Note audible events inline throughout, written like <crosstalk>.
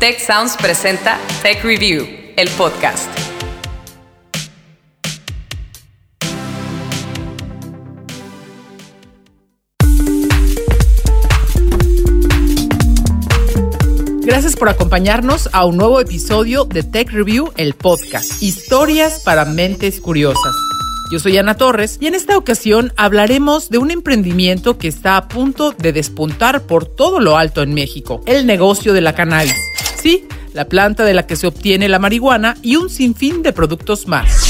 Tech Sounds presenta Tech Review, el podcast. Gracias por acompañarnos a un nuevo episodio de Tech Review, el podcast. Historias para mentes curiosas. Yo soy Ana Torres y en esta ocasión hablaremos de un emprendimiento que está a punto de despuntar por todo lo alto en México, el negocio de la cannabis. Sí, la planta de la que se obtiene la marihuana y un sinfín de productos más.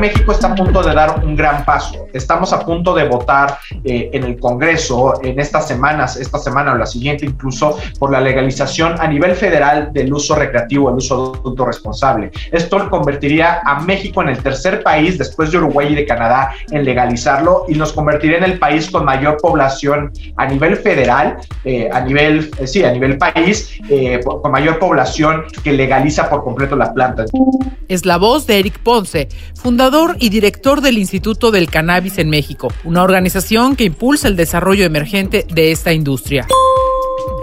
México está a punto de dar un gran paso. Estamos a punto de votar eh, en el Congreso en estas semanas, esta semana o la siguiente incluso, por la legalización a nivel federal del uso recreativo, el uso adulto responsable. Esto convertiría a México en el tercer país después de Uruguay y de Canadá en legalizarlo y nos convertiría en el país con mayor población a nivel federal, eh, a nivel, eh, sí, a nivel país, con mayor población que legaliza por completo la planta. Es la voz de Eric Ponce, fundador y director del Instituto del Cannabis en México, una organización que impulsa el desarrollo emergente de esta industria.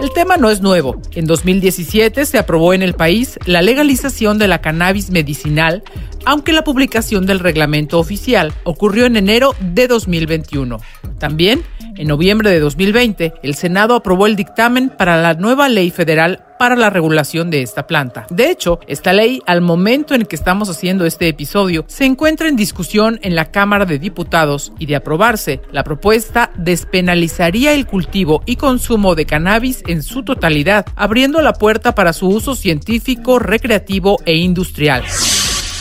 El tema no es nuevo. En 2017 se aprobó en el país la legalización de la cannabis medicinal, aunque la publicación del reglamento oficial ocurrió en enero de 2021. También, en noviembre de 2020, el Senado aprobó el dictamen para la nueva ley federal para la regulación de esta planta. De hecho, esta ley, al momento en que estamos haciendo este episodio, se encuentra en discusión en la Cámara de Diputados y de aprobarse, la propuesta despenalizaría el cultivo y consumo de cannabis en su totalidad, abriendo la puerta para su uso científico, recreativo e industrial.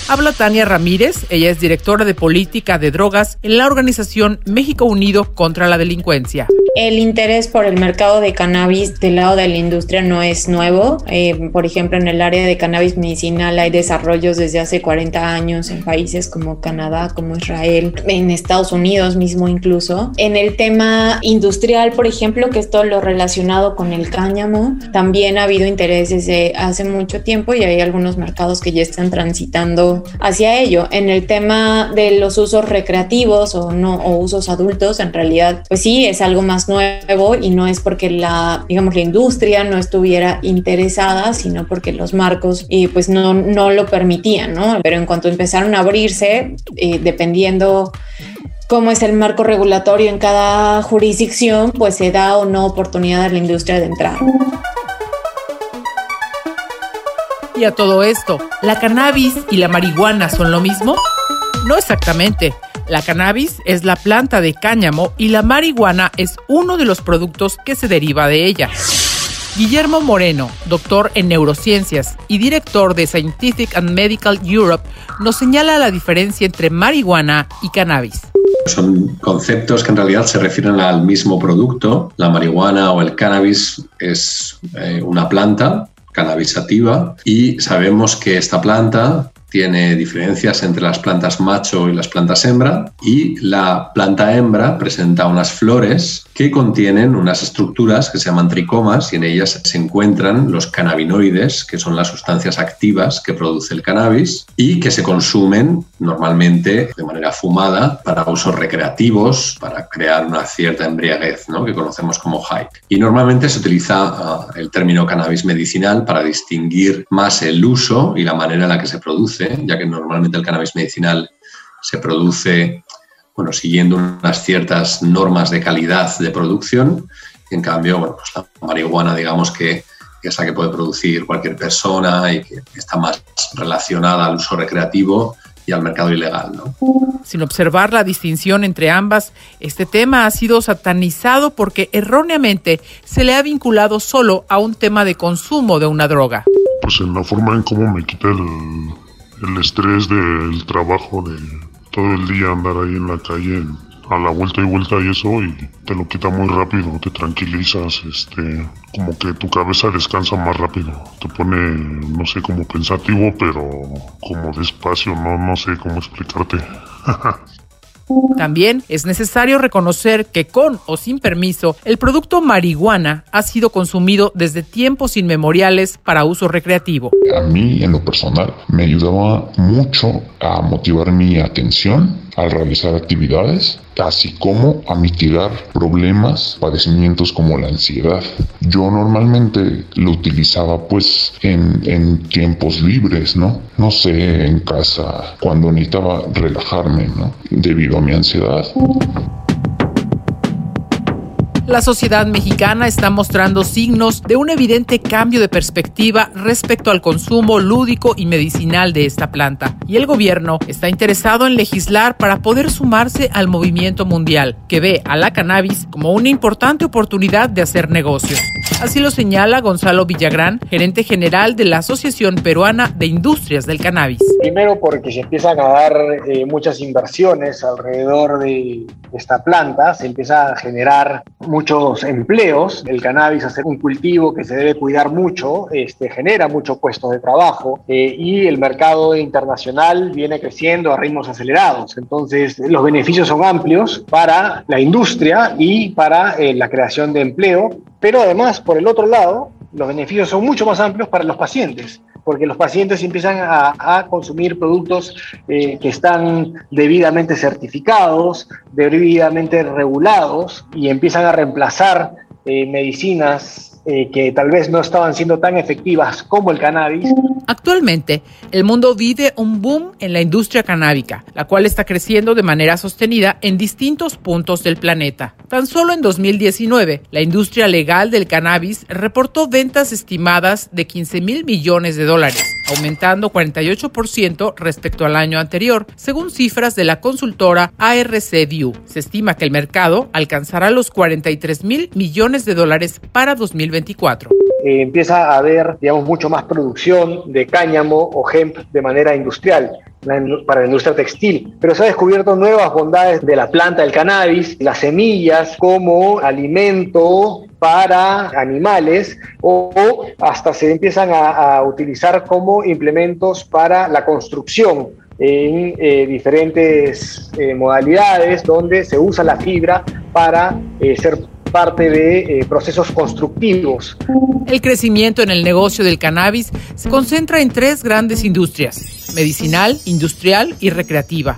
Habla Tania Ramírez, ella es directora de política de drogas en la organización México Unido contra la Delincuencia. El interés por el mercado de cannabis del lado de la industria no es nuevo. Eh, por ejemplo, en el área de cannabis medicinal hay desarrollos desde hace 40 años en países como Canadá, como Israel, en Estados Unidos mismo incluso. En el tema industrial, por ejemplo, que es todo lo relacionado con el cáñamo, también ha habido interés desde hace mucho tiempo y hay algunos mercados que ya están transitando hacia ello. En el tema de los usos recreativos o no usos adultos, en realidad, pues sí, es algo más nuevo y no es porque la, digamos, la industria no estuviera interesada, sino porque los marcos eh, pues no, no lo permitían, ¿no? Pero en cuanto empezaron a abrirse, eh, dependiendo cómo es el marco regulatorio en cada jurisdicción, pues se da o no oportunidad a la industria de entrar. Y a todo esto, ¿la cannabis y la marihuana son lo mismo? No exactamente. La cannabis es la planta de cáñamo y la marihuana es uno de los productos que se deriva de ella. Guillermo Moreno, doctor en neurociencias y director de Scientific and Medical Europe, nos señala la diferencia entre marihuana y cannabis. Son conceptos que en realidad se refieren al mismo producto. La marihuana o el cannabis es eh, una planta cannabisativa y sabemos que esta planta tiene diferencias entre las plantas macho y las plantas hembra y la planta hembra presenta unas flores que contienen unas estructuras que se llaman tricomas y en ellas se encuentran los cannabinoides, que son las sustancias activas que produce el cannabis y que se consumen normalmente de manera fumada para usos recreativos, para crear una cierta embriaguez, ¿no? que conocemos como high. Y normalmente se utiliza uh, el término cannabis medicinal para distinguir más el uso y la manera en la que se produce, ya que normalmente el cannabis medicinal se produce bueno, siguiendo unas ciertas normas de calidad de producción. en cambio, bueno, pues la marihuana, digamos que, es la que puede producir cualquier persona y que está más relacionada al uso recreativo y al mercado ilegal. ¿no? Sin observar la distinción entre ambas, este tema ha sido satanizado porque erróneamente se le ha vinculado solo a un tema de consumo de una droga. Pues en la forma en cómo me quita el, el estrés del trabajo de todo el día andar ahí en la calle a la vuelta y vuelta y eso y te lo quita muy rápido, te tranquilizas, este, como que tu cabeza descansa más rápido, te pone, no sé, como pensativo, pero como despacio, no, no sé cómo explicarte. <laughs> También es necesario reconocer que con o sin permiso, el producto marihuana ha sido consumido desde tiempos inmemoriales para uso recreativo. A mí, en lo personal, me ayudaba mucho a motivar mi atención al realizar actividades, así como a mitigar problemas, padecimientos como la ansiedad. Yo normalmente lo utilizaba pues en, en tiempos libres, ¿no? No sé, en casa, cuando necesitaba relajarme, ¿no? Debido a mi ansiedad. La sociedad mexicana está mostrando signos de un evidente cambio de perspectiva respecto al consumo lúdico y medicinal de esta planta, y el gobierno está interesado en legislar para poder sumarse al movimiento mundial, que ve a la cannabis como una importante oportunidad de hacer negocios. Así lo señala Gonzalo Villagrán, gerente general de la Asociación Peruana de Industrias del Cannabis. Primero porque se empiezan a dar eh, muchas inversiones alrededor de esta planta, se empieza a generar muchos empleos. El cannabis, hacer un cultivo que se debe cuidar mucho, este, genera muchos puestos de trabajo eh, y el mercado internacional viene creciendo a ritmos acelerados. Entonces, los beneficios son amplios para la industria y para eh, la creación de empleo, pero además, por el otro lado, los beneficios son mucho más amplios para los pacientes porque los pacientes empiezan a, consumir productos eh, que están debidamente certificados, debidamente regulados y empiezan a reemplazar eh, medicinas eh, que tal vez no estaban siendo tan efectivas como el cannabis. Actualmente, el mundo vive un boom en la industria canábica, la cual está creciendo de manera sostenida en distintos puntos del planeta. Tan solo en 2019, la industria legal del cannabis reportó ventas estimadas de 15 mil millones de dólares, aumentando 48% respecto al año anterior, según cifras de la consultora ARC View. Se estima que el mercado alcanzará los 43 mil millones de dólares para 2020 eh, empieza a haber, digamos, mucho más producción de cáñamo o hemp de manera industrial para la industria textil, pero se ha descubierto nuevas bondades de la planta del cannabis, las semillas como alimento para animales o, hasta se empiezan a, utilizar como implementos para la construcción en eh, diferentes eh, modalidades donde se usa la fibra para ser parte de eh, procesos constructivos. El crecimiento en el negocio del cannabis se concentra en tres grandes industrias, medicinal, industrial y recreativa.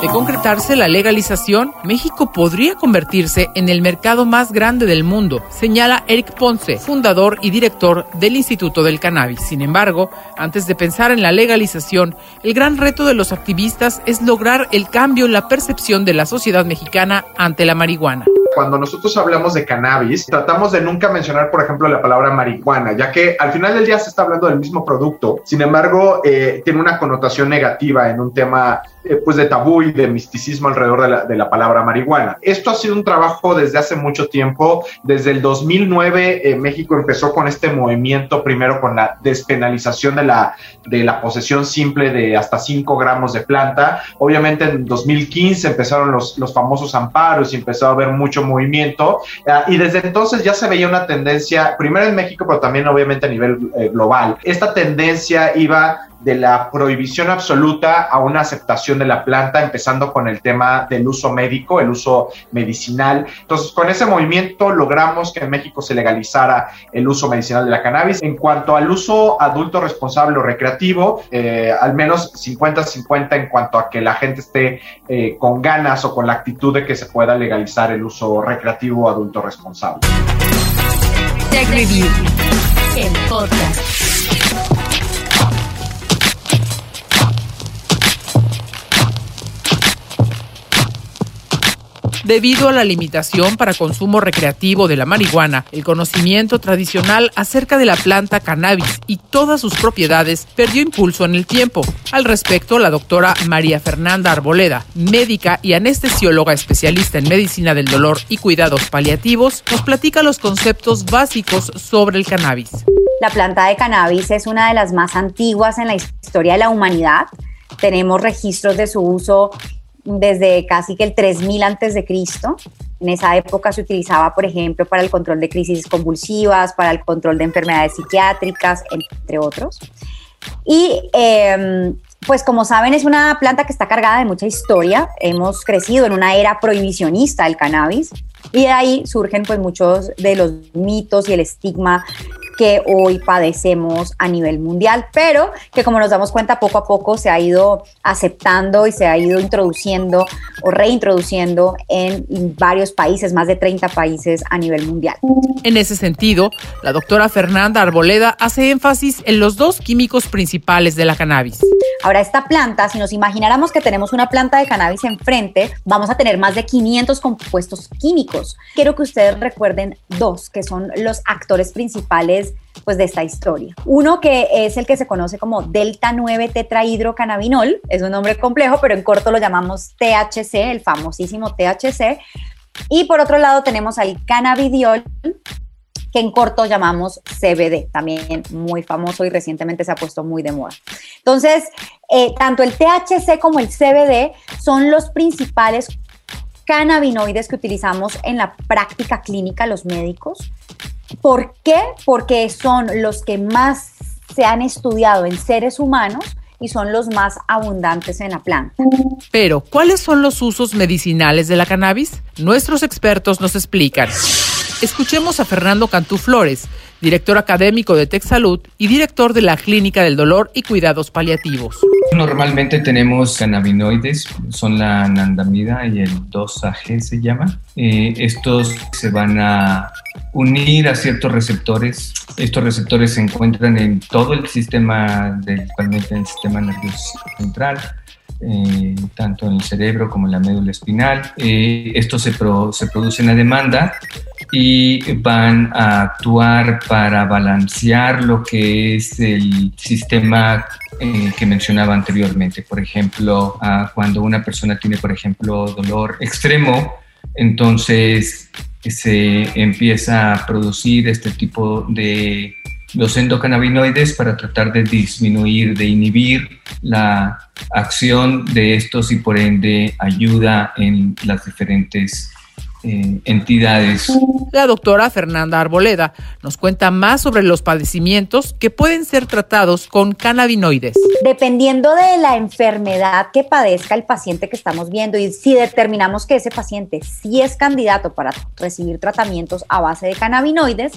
De concretarse la legalización, México podría convertirse en el mercado más grande del mundo, señala Eric Ponce, fundador y director del Instituto del Cannabis. Sin embargo, antes de pensar en la legalización, el gran reto de los activistas es lograr el cambio en la percepción de la sociedad mexicana ante la marihuana cuando nosotros hablamos de cannabis, tratamos de nunca mencionar, por ejemplo, la palabra marihuana, ya que al final del día se está hablando del mismo producto, sin embargo, eh, tiene una connotación negativa en un tema eh, pues de tabú y de misticismo alrededor de la, palabra marihuana. Esto ha sido un trabajo desde hace mucho tiempo. Desde el 2009 eh, México empezó con este movimiento, primero con la despenalización de la, de la posesión simple de hasta 5 gramos de planta. Obviamente en 2015 empezaron los, los famosos amparos y empezó a haber mucho movimiento. Ah, y desde entonces ya se veía una tendencia, primero en México, pero también obviamente a nivel eh, global. Esta tendencia iba de la prohibición absoluta a una aceptación de la planta, empezando con el tema del uso médico, el uso medicinal. Entonces, con ese movimiento logramos que en México se legalizara el uso medicinal de la cannabis. En cuanto al uso adulto responsable o recreativo, eh, al menos 50-50 en cuanto a que la gente esté eh, con ganas o con la actitud de que se pueda legalizar el uso recreativo o adulto responsable. Tech Review, el. Debido a la limitación para consumo recreativo de la marihuana, el conocimiento tradicional acerca de la planta cannabis y todas sus propiedades perdió impulso en el tiempo. Al respecto, la doctora María Fernanda Arboleda, médica y anestesióloga especialista en medicina del dolor y cuidados paliativos, nos platica los conceptos básicos sobre el cannabis. La planta de cannabis es una de las más antiguas en la historia de la humanidad. Tenemos registros de su uso desde casi que el 3000 antes de Cristo. En esa época se utilizaba, por ejemplo, para el control de crisis convulsivas, para el control de enfermedades psiquiátricas, entre otros. Y em, pues como saben, es una planta que está cargada de mucha historia. Hemos crecido en una era prohibicionista del cannabis y de ahí surgen pues muchos de los mitos y el estigma que hoy padecemos a nivel mundial, pero que como nos damos cuenta poco a poco se ha ido aceptando y se ha ido introduciendo o reintroduciendo en varios países, más de 30 países a nivel mundial. En ese sentido, la doctora Fernanda Arboleda hace énfasis en los dos químicos principales de la cannabis. Ahora, esta planta, si nos imagináramos que tenemos una planta de cannabis enfrente, vamos a tener más de 500 compuestos químicos. Quiero que ustedes recuerden dos, que son los actores principales pues, de esta historia. Uno que es el que se conoce como delta 9 tetrahidrocannabinol, es un nombre complejo, pero en corto lo llamamos THC, el famosísimo THC. Y por otro lado tenemos al cannabidiol, que en corto llamamos CBD, también muy famoso y recientemente se ha puesto muy de moda. Entonces, eh, tanto el THC como el CBD son los principales cannabinoides que utilizamos en la práctica clínica los médicos. ¿Por qué? Porque son los que más se han estudiado en seres humanos y son los más abundantes en la planta. Pero, ¿cuáles son los usos medicinales de la cannabis? Nuestros expertos nos explican. Escuchemos a Fernando Cantú Flores, director académico de TechSalud y director de la Clínica del Dolor y Cuidados Paliativos. Normalmente tenemos cannabinoides, son la anandamida y el 2AG se llama. Eh, estos se van a unir a ciertos receptores. Estos receptores se encuentran en todo el sistema, principalmente en el sistema nervioso central eh, tanto en el cerebro como en la médula espinal. Eh, se, se producen a demanda y van a actuar para balancear lo que es el sistema eh, que mencionaba anteriormente. Por ejemplo, cuando una persona tiene, por ejemplo, dolor extremo, entonces se empieza a producir este tipo de los endocannabinoides para tratar de disminuir, de inhibir la acción de estos y por ende ayuda en las diferentes eh, entidades. La doctora Fernanda Arboleda nos cuenta más sobre los padecimientos que pueden ser tratados con cannabinoides. Dependiendo de la enfermedad que padezca el paciente que estamos viendo y si determinamos que ese paciente sí es candidato para recibir tratamientos a base de cannabinoides,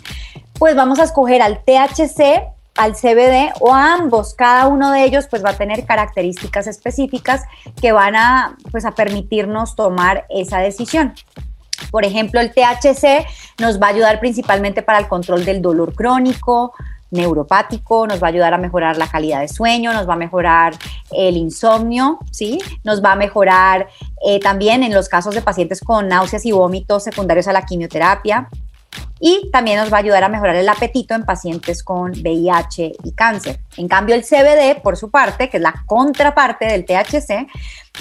pues vamos a escoger al THC al CBD o a ambos. Cada uno de ellos pues va a tener características específicas que van a pues a permitirnos tomar esa decisión. Por ejemplo, el THC nos va a ayudar principalmente para el control del dolor crónico, neuropático, nos va a ayudar a mejorar la calidad de sueño, nos va a mejorar el insomnio, ¿sí? Nos va a mejorar eh, también en los casos de pacientes con náuseas y vómitos secundarios a la quimioterapia, y también nos va a ayudar a mejorar el apetito en pacientes con VIH y cáncer. En cambio, el CBD, por su parte, que es la contraparte del THC,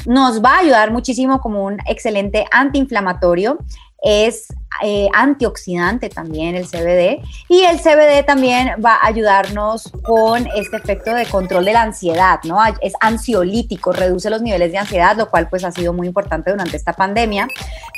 nos va a ayudar muchísimo como un excelente antiinflamatorio es eh, antioxidante también el CBD y el CBD también va a ayudarnos con este efecto de control de la ansiedad, ¿no? Es ansiolítico, reduce los niveles de ansiedad, lo cual pues ha sido muy importante durante esta pandemia.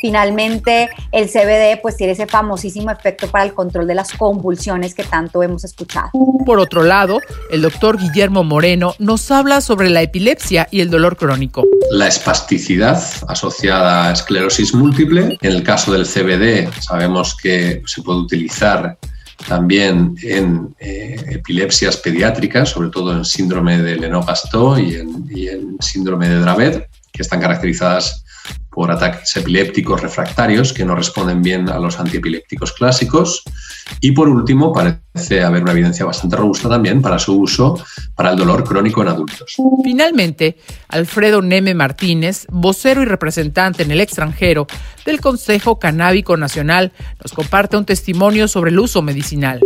Finalmente, el CBD pues tiene ese famosísimo efecto para el control de las convulsiones que tanto hemos escuchado. Por otro lado, el doctor Guillermo Moreno nos habla sobre la epilepsia y el dolor crónico. La espasticidad asociada a esclerosis múltiple, en el caso del CBD sabemos que se puede utilizar también en eh, epilepsias pediátricas, sobre todo en síndrome de Lennox-Gastaut y en, y en síndrome de Dravet, que están caracterizadas por ataques epilépticos refractarios que no responden bien a los antiepilépticos clásicos. Y por último, parece haber una evidencia bastante robusta también para su uso para el dolor crónico en adultos. Finalmente, Alfredo Neme Martínez, vocero y representante en el extranjero del Consejo Canábico Nacional, nos comparte un testimonio sobre el uso medicinal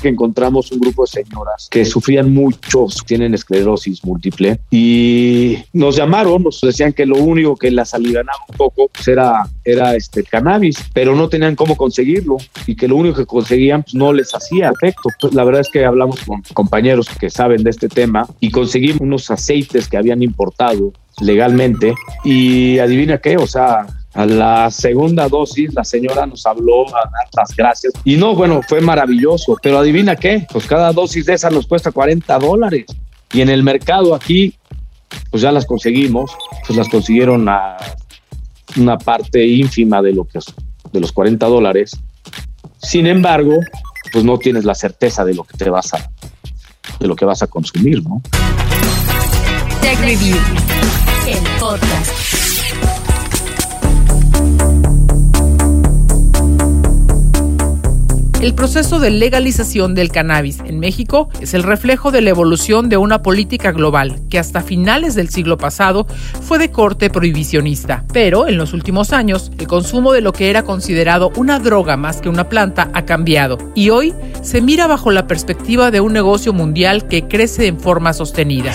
que encontramos un grupo de señoras que sufrían mucho, tienen esclerosis múltiple y nos llamaron, nos decían que lo único que las alivianaba un poco pues, era, era este cannabis, pero no tenían cómo conseguirlo y que lo único que conseguían pues, no les hacía efecto. Pues, la verdad es que hablamos con compañeros que saben de este tema y conseguimos unos aceites que habían importado legalmente y adivina qué, o sea, a la segunda dosis, la señora nos habló a dar las gracias. Y no, bueno, fue maravilloso. Pero adivina qué, pues cada dosis de esa nos cuesta 40 dólares. Y en el mercado aquí, pues ya las conseguimos. Pues las consiguieron a una parte ínfima de, lo que, de los 40 dólares. Sin embargo, pues no tienes la certeza de lo que te vas a, de lo que vas a consumir, ¿no? Tech Review, el podcast. El proceso de legalización del cannabis en México es el reflejo de la evolución de una política global que hasta finales del siglo pasado fue de corte prohibicionista. Pero en los últimos años, el consumo de lo que era considerado una droga más que una planta ha cambiado y hoy se mira bajo la perspectiva de un negocio mundial que crece en forma sostenida.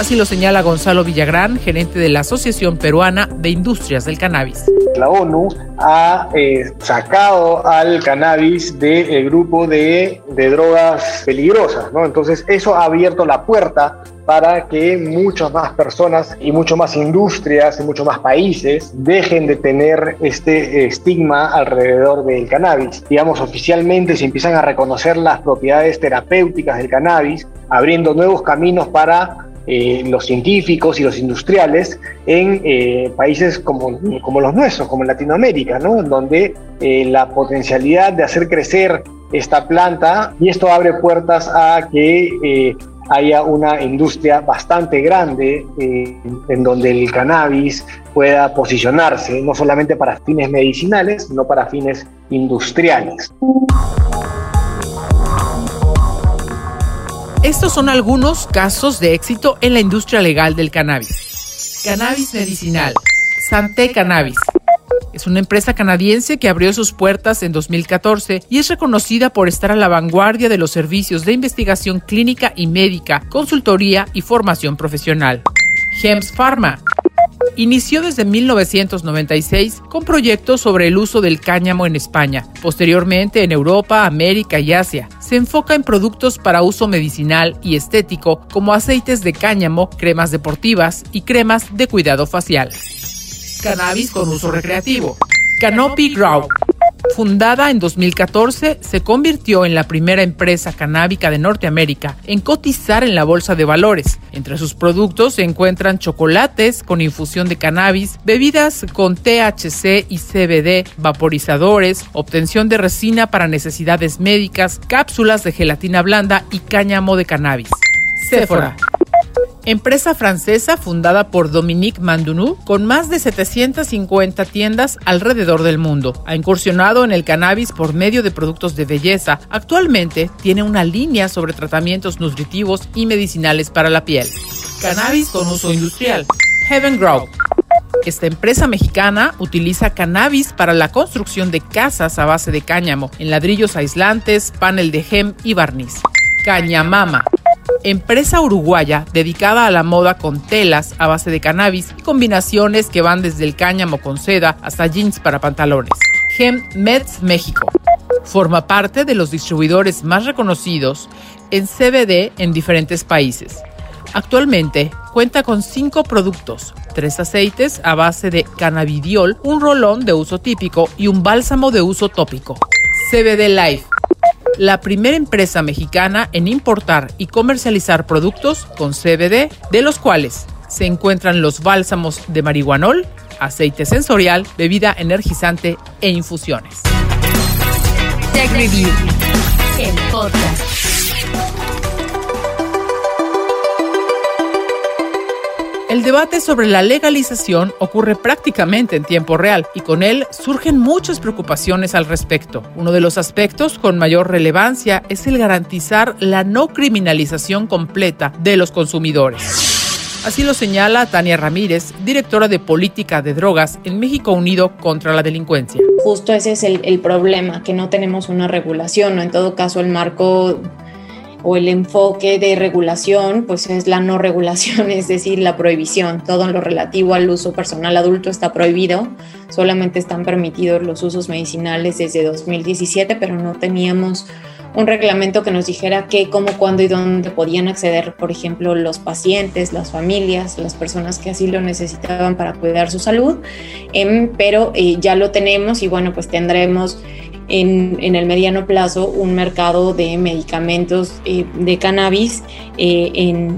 Así lo señala Gonzalo Villagrán, gerente de la Asociación Peruana de Industrias del Cannabis. La ONU ha eh, sacado al cannabis del grupo de, drogas peligrosas. Entonces eso ha abierto la puerta para que muchas más personas y mucho más industrias y muchos más países dejen de tener este estigma alrededor del cannabis. Digamos, oficialmente se empiezan a reconocer las propiedades terapéuticas del cannabis, abriendo nuevos caminos para eh, los científicos y los industriales en eh, países como, como, los nuestros, como Latinoamérica, ¿no? donde eh, la potencialidad de hacer crecer esta planta y esto abre puertas a que haya una industria bastante grande en donde el cannabis pueda posicionarse, no solamente para fines medicinales, sino para fines industriales. Estos son algunos casos de éxito en la industria legal del cannabis. Cannabis medicinal. Santé Cannabis. Es una empresa canadiense que abrió sus puertas en 2014 y es reconocida por estar a la vanguardia de los servicios de investigación clínica y médica, consultoría y formación profesional. Hems Pharma Inició desde 1996 con proyectos sobre el uso del cáñamo en España, posteriormente en Europa, América y Asia. Se enfoca en productos para uso medicinal y estético como aceites de cáñamo, cremas deportivas y cremas de cuidado facial. Cannabis con uso recreativo. Canopy Grow Fundada en 2014, se convirtió en la primera empresa canábica de Norteamérica en cotizar en la bolsa de valores. Entre sus productos se encuentran chocolates con infusión de cannabis, bebidas con THC y CBD, vaporizadores, obtención de resina para necesidades médicas, cápsulas de gelatina blanda y cáñamo de cannabis. Sephora empresa francesa fundada por Dominique Mandunou con más de 750 tiendas alrededor del mundo. Ha incursionado en el cannabis por medio de productos de belleza. Actualmente tiene una línea sobre tratamientos nutritivos y medicinales para la piel. Cannabis con uso industrial. Heaven Grow. Esta empresa mexicana utiliza cannabis para la construcción de casas a base de cáñamo, en ladrillos aislantes, panel de gem y barniz. Cañamama empresa uruguaya dedicada a la moda con telas a base de cannabis y combinaciones que van desde el cáñamo con seda hasta jeans para pantalones. Gem Meds México. Forma parte de los distribuidores más reconocidos en CBD en diferentes países. Actualmente cuenta con cinco productos, tres aceites a base de cannabidiol, un rolón de uso típico y un bálsamo de uso tópico. CBD Life la primera empresa mexicana en importar y comercializar productos con CBD, de los cuales se encuentran los bálsamos de marihuanol, aceite sensorial, bebida energizante e infusiones. Tech Review. El debate sobre la legalización ocurre prácticamente en tiempo real y con él surgen muchas preocupaciones al respecto. Uno de los aspectos con mayor relevancia es el garantizar la no criminalización completa de los consumidores. Así lo señala Tania Ramírez, directora de Política de Drogas en México Unido contra la Delincuencia. Justo ese es el, el problema, que no tenemos una regulación o en todo caso el marco o el enfoque de regulación, pues es la no regulación, <laughs> es decir, la prohibición. Todo lo relativo al uso personal adulto está prohibido, solamente están permitidos los usos medicinales desde 2017, pero no teníamos un reglamento que nos dijera qué, cómo, cuándo y dónde podían acceder, por ejemplo, los pacientes, las familias, las personas que así lo necesitaban para cuidar su salud, em, pero eh, ya lo tenemos y bueno, pues tendremos en, el mediano plazo un mercado de medicamentos eh, de cannabis eh,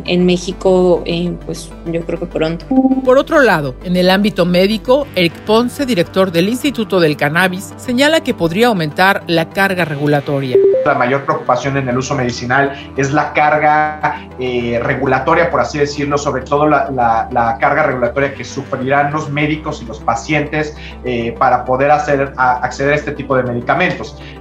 en, México, eh, pues yo creo que pronto. Por otro lado, en el ámbito médico, Eric Ponce, director del Instituto del Cannabis, señala que podría aumentar la carga regulatoria. la mayor preocupación en el uso medicinal es la carga eh, regulatoria, por así decirlo, sobre todo la, la, carga regulatoria que sufrirán los médicos y los pacientes eh, para poder hacer, acceder a este tipo de medicamentos.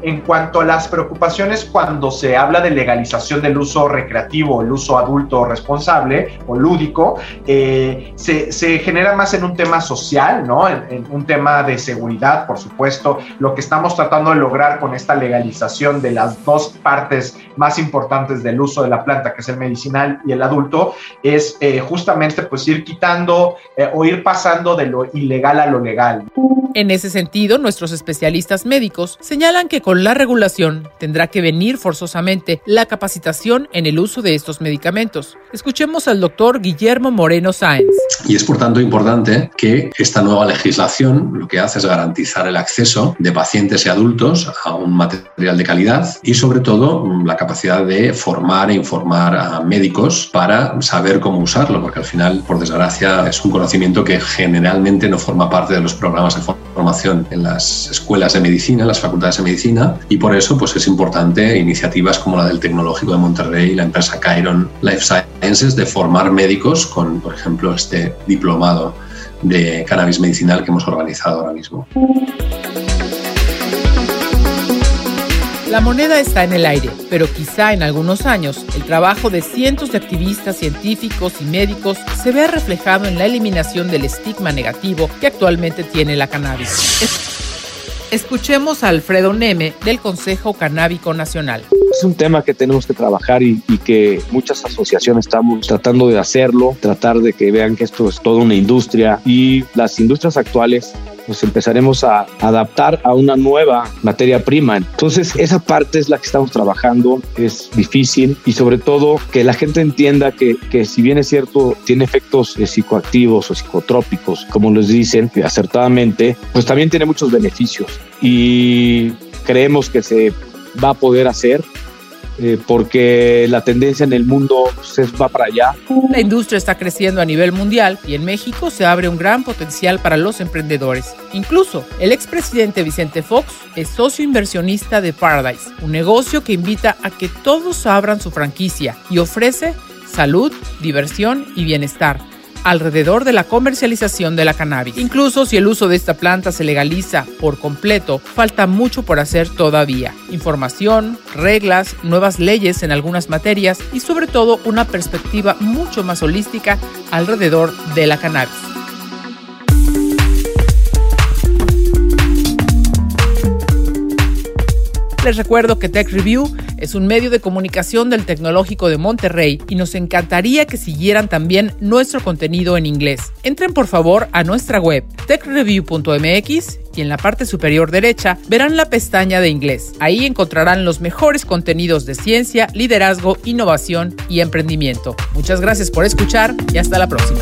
En cuanto a las preocupaciones cuando se habla de legalización del uso recreativo, el uso adulto responsable o lúdico, eh, se, se, genera más en un tema social, ¿no? En, en un tema de seguridad, por supuesto. Lo que estamos tratando de lograr con esta legalización de las dos partes más importantes del uso de la planta, que es el medicinal y el adulto, es eh, justamente pues ir quitando eh, o ir pasando de lo ilegal a lo legal. En ese sentido, nuestros especialistas médicos señalan que con la regulación tendrá que venir forzosamente la capacitación en el uso de estos medicamentos. Escuchemos al doctor Guillermo Moreno Sáenz. Y es por tanto importante que esta nueva legislación lo que hace es garantizar el acceso de pacientes y adultos a un material de calidad y sobre todo la capacidad de formar e informar a médicos para saber cómo usarlo, porque al final, por desgracia, es un conocimiento que generalmente no forma parte de los programas de formación en las escuelas de medicina, las facultades de medicina, y por eso pues, es importante iniciativas como la del Tecnológico de Monterrey, la empresa Chiron Life Sciences, de formar médicos con, por ejemplo, este diplomado de cannabis medicinal que hemos organizado ahora mismo. La moneda está en el aire, pero quizá en algunos años el trabajo de cientos de activistas científicos y médicos se vea reflejado en la eliminación del estigma negativo que actualmente tiene la cannabis. Escuchemos a Alfredo Neme del Consejo Canábico Nacional. Es un tema que tenemos que trabajar y, y, que muchas asociaciones estamos tratando de hacerlo, tratar de que vean que esto es toda una industria y las industrias actuales pues empezaremos a adaptar a una nueva materia prima. Entonces, esa parte es la que estamos trabajando, es difícil y sobre todo que la gente entienda que, que si bien es cierto, tiene efectos eh, psicoactivos o psicotrópicos, como les dicen acertadamente, pues también tiene muchos beneficios y creemos que se va a poder hacer eh, porque la tendencia en el mundo se va para allá. La industria está creciendo a nivel mundial y en México se abre un gran potencial para los emprendedores. Incluso el expresidente Vicente Fox es socio inversionista de Paradise, un negocio que invita a que todos abran su franquicia y ofrece salud, diversión y bienestar alrededor de la comercialización de la cannabis. Incluso si el uso de esta planta se legaliza por completo, falta mucho por hacer todavía. Información, reglas, nuevas leyes en algunas materias y sobre todo una perspectiva mucho más holística alrededor de la cannabis. Les recuerdo que Tech Review es un medio de comunicación del Tecnológico de Monterrey y nos encantaría que siguieran también nuestro contenido en inglés. Entren por favor a nuestra web techreview.mx y en la parte superior derecha verán la pestaña de inglés. Ahí encontrarán los mejores contenidos de ciencia, liderazgo, innovación y emprendimiento. Muchas gracias por escuchar y hasta la próxima.